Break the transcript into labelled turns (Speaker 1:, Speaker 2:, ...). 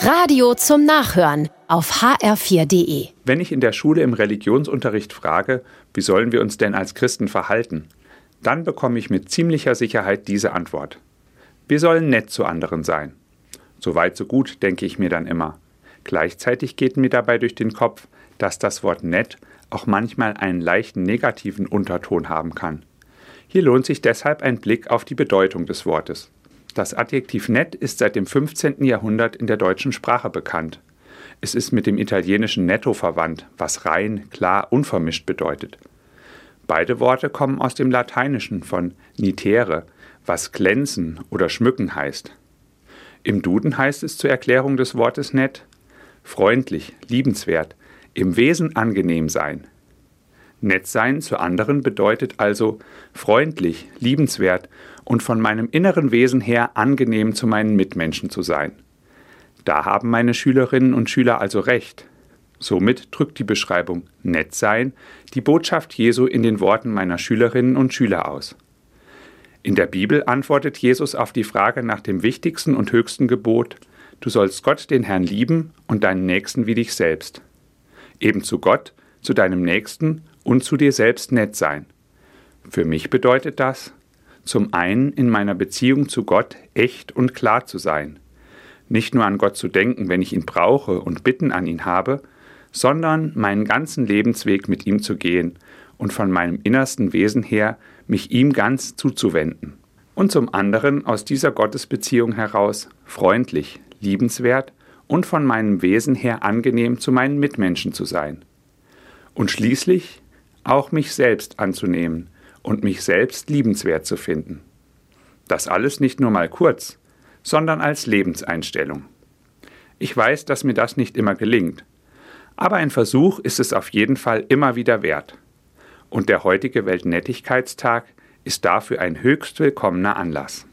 Speaker 1: Radio zum Nachhören auf hr4.de.
Speaker 2: Wenn ich in der Schule im Religionsunterricht frage, wie sollen wir uns denn als Christen verhalten, dann bekomme ich mit ziemlicher Sicherheit diese Antwort. Wir sollen nett zu anderen sein. So weit, so gut, denke ich mir dann immer. Gleichzeitig geht mir dabei durch den Kopf, dass das Wort nett auch manchmal einen leichten negativen Unterton haben kann. Hier lohnt sich deshalb ein Blick auf die Bedeutung des Wortes. Das Adjektiv nett ist seit dem 15. Jahrhundert in der deutschen Sprache bekannt. Es ist mit dem italienischen netto verwandt, was rein, klar, unvermischt bedeutet. Beide Worte kommen aus dem Lateinischen von nitere, was glänzen oder schmücken heißt. Im Duden heißt es zur Erklärung des Wortes nett freundlich, liebenswert, im Wesen angenehm sein. Nett sein zu anderen bedeutet also freundlich, liebenswert und von meinem inneren Wesen her angenehm zu meinen Mitmenschen zu sein. Da haben meine Schülerinnen und Schüler also recht. Somit drückt die Beschreibung nett sein die Botschaft Jesu in den Worten meiner Schülerinnen und Schüler aus. In der Bibel antwortet Jesus auf die Frage nach dem wichtigsten und höchsten Gebot, du sollst Gott den Herrn lieben und deinen Nächsten wie dich selbst. Eben zu Gott, zu deinem Nächsten und zu dir selbst nett sein. Für mich bedeutet das, zum einen in meiner Beziehung zu Gott echt und klar zu sein. Nicht nur an Gott zu denken, wenn ich ihn brauche und Bitten an ihn habe, sondern meinen ganzen Lebensweg mit ihm zu gehen und von meinem innersten Wesen her mich ihm ganz zuzuwenden. Und zum anderen aus dieser Gottesbeziehung heraus freundlich, liebenswert und von meinem Wesen her angenehm zu meinen Mitmenschen zu sein. Und schließlich auch mich selbst anzunehmen und mich selbst liebenswert zu finden. Das alles nicht nur mal kurz, sondern als Lebenseinstellung. Ich weiß, dass mir das nicht immer gelingt, aber ein Versuch ist es auf jeden Fall immer wieder wert. Und der heutige Weltnettigkeitstag ist dafür ein höchst willkommener Anlass.